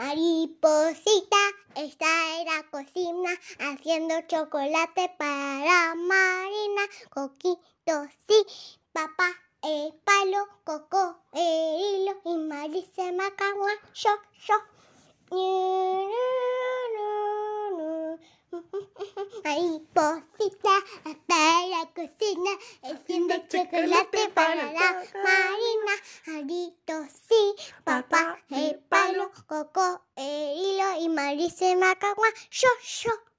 Mariposita está en la cocina haciendo chocolate para Marina. Coquito sí, papá el palo, coco el hilo y Marisa macagua, yo, yo. Mariposita está en la cocina haciendo chocolate para la Marina. Arito sí, papá el palo, coco el hilo y Marisa macagua, yo, yo.